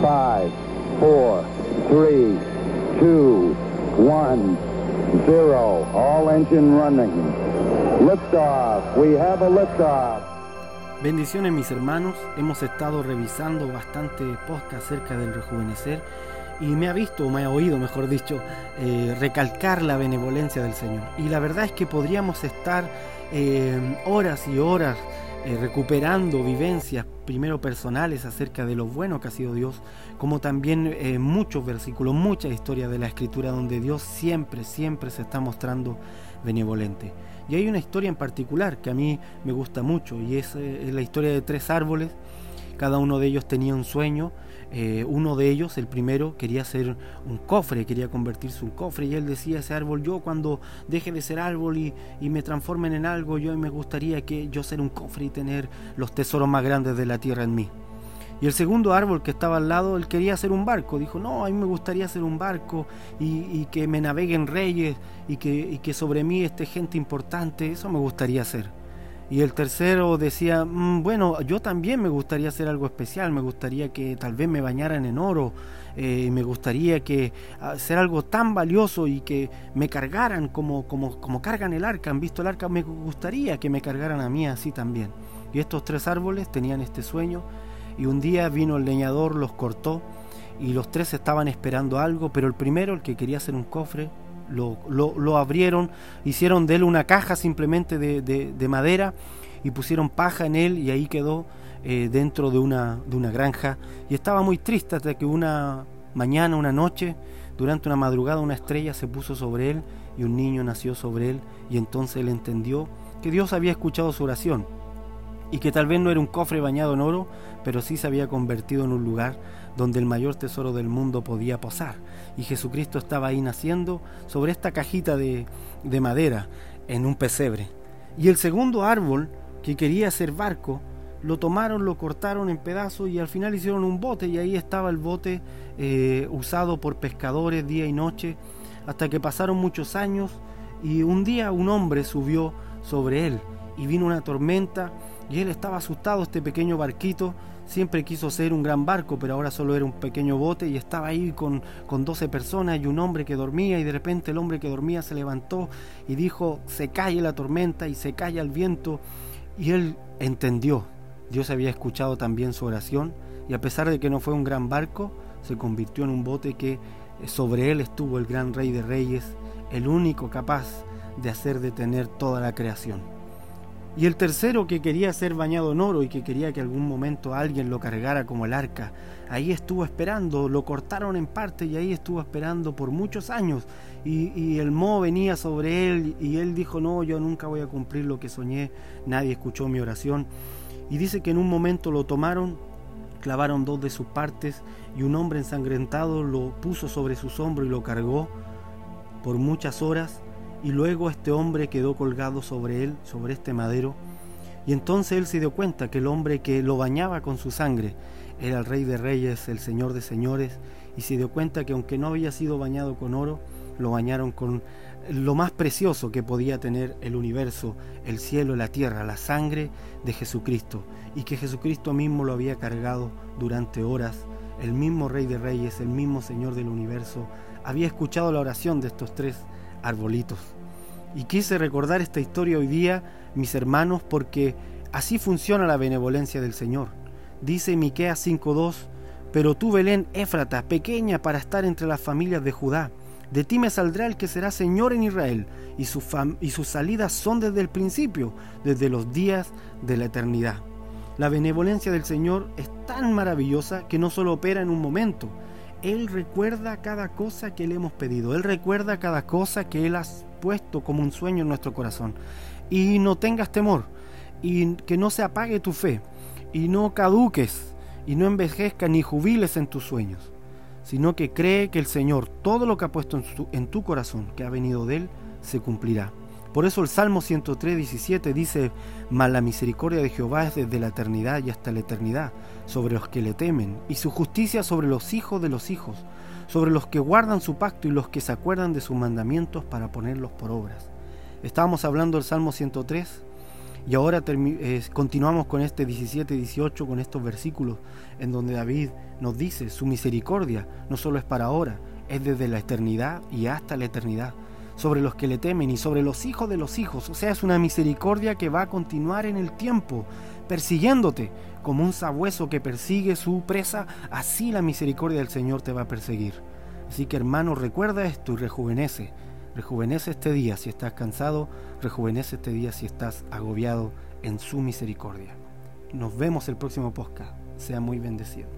Five, four, three, two, one, zero. All engine running. Liftoff. We have a liftoff. Bendiciones mis hermanos, hemos estado revisando bastante podcast acerca del rejuvenecer y me ha visto, o me ha oído mejor dicho, eh, recalcar la benevolencia del Señor. Y la verdad es que podríamos estar eh, horas y horas eh, recuperando vivencias, primero personales, acerca de lo bueno que ha sido Dios, como también muchos versículos, mucha historia de la Escritura donde Dios siempre, siempre se está mostrando benevolente. Y hay una historia en particular que a mí me gusta mucho y es, es la historia de tres árboles. Cada uno de ellos tenía un sueño eh, uno de ellos, el primero, quería ser un cofre, quería convertirse en un cofre y él decía ese árbol, yo cuando deje de ser árbol y, me transformen en algo, yo me gustaría que yo ser un cofre y tener los tesoros más grandes de la tierra en mí. Y el segundo árbol que estaba al lado, él quería hacer un barco. Dijo, no, a mí me gustaría hacer un barco y, que me naveguen reyes y que, y que sobre mí esté gente importante. Eso me gustaría hacer. Y el tercero decía, mm, bueno, yo también me gustaría hacer algo especial, me gustaría que tal vez me bañaran en oro, eh, me gustaría que hacer algo tan valioso y que me cargaran como, como, como cargan el arca, han visto el arca, me gustaría que me cargaran a mí así también. Y estos tres árboles tenían este sueño y un día vino el leñador, los cortó y los tres estaban esperando algo, pero el primero, el que quería hacer un cofre, lo, abrieron, hicieron de él una caja simplemente de, madera y pusieron paja en él y ahí quedó eh, dentro de una, de una granja. Y estaba muy triste hasta que una mañana, una noche, durante una madrugada, una estrella se puso sobre él y un niño nació sobre él y entonces él entendió que Dios había escuchado su oración y que tal vez no era un cofre bañado en oro, pero sí se había convertido en un lugar donde el mayor tesoro del mundo podía posar. Y Jesucristo estaba ahí naciendo sobre esta cajita de, de madera en un pesebre. Y el segundo árbol, que quería ser barco, lo tomaron, lo cortaron en pedazos y al final hicieron un bote y ahí estaba el bote eh, usado por pescadores día y noche, hasta que pasaron muchos años y un día un hombre subió sobre él y vino una tormenta y él estaba asustado, este pequeño barquito, siempre quiso ser un gran barco, pero ahora solo era un pequeño bote y estaba ahí con, con 12 personas y un hombre que dormía. Y de repente el hombre que dormía se levantó y dijo, se calle la tormenta y se calla el viento y él entendió, Dios había escuchado también su oración y a pesar de que no fue un gran barco, se convirtió en un bote que eh, sobre él estuvo el gran rey de reyes, el único capaz de hacer detener toda la creación. Y el tercero que quería ser bañado en oro y que quería que algún momento alguien lo cargara como el arca, ahí estuvo esperando, lo cortaron en parte y ahí estuvo esperando por muchos años. Y, el mo venía sobre él y él dijo, no, yo nunca voy a cumplir lo que soñé, nadie escuchó mi oración. Y dice que en un momento lo tomaron, clavaron dos de sus partes y un hombre ensangrentado lo puso sobre sus hombros y lo cargó por muchas horas y luego este hombre quedó colgado sobre él, sobre este madero, y entonces él se dio cuenta que el hombre que lo bañaba con su sangre era el rey de reyes, el señor de señores, y se dio cuenta que aunque no había sido bañado con oro, lo bañaron con lo más precioso que podía tener el universo, el cielo, la tierra, la sangre de Jesucristo, y que Jesucristo mismo lo había cargado durante horas, el mismo rey de reyes, el mismo señor del universo, había escuchado la oración de estos tres arbolitos. Y quise recordar esta historia hoy día, mis hermanos, porque así funciona la benevolencia del Señor. Dice Miqueas 5:2, pero tú Belén Éfrata, pequeña para estar entre las familias de Judá, de ti me saldrá el que será Señor en Israel, y, su y sus salidas son desde el principio, desde los días de la eternidad. La benevolencia del Señor es tan maravillosa que no solo opera en un momento, él recuerda cada cosa que le hemos pedido. Él recuerda cada cosa que Él ha puesto como un sueño en nuestro corazón. Y no tengas temor. Y que no se apague tu fe. Y no caduques. Y no envejezcas ni jubiles en tus sueños. Sino que cree que el Señor, todo lo que ha puesto en en tu corazón, que ha venido de Él, se cumplirá. Por eso el Salmo 103, 17 dice, Mas la misericordia de Jehová es desde la eternidad y hasta la eternidad, sobre los que le temen, y su justicia sobre los hijos de los hijos, sobre los que guardan su pacto y los que se acuerdan de sus mandamientos para ponerlos por obras. Estábamos hablando del Salmo 103, Y ahora continuamos con este 17-18, con estos versículos en donde David nos dice, su misericordia no solo es para ahora, es desde la eternidad y hasta la eternidad, sobre los que le temen y sobre los hijos de los hijos. O sea, es una misericordia que va a continuar en el tiempo, persiguiéndote como un sabueso que persigue su presa, así la misericordia del Señor te va a perseguir. Así que hermano, recuerda esto y rejuvenece. Rejuvenece este día si estás cansado, rejuvenece este día si estás agobiado en su misericordia. Nos vemos el próximo podcast. Sea muy bendecido.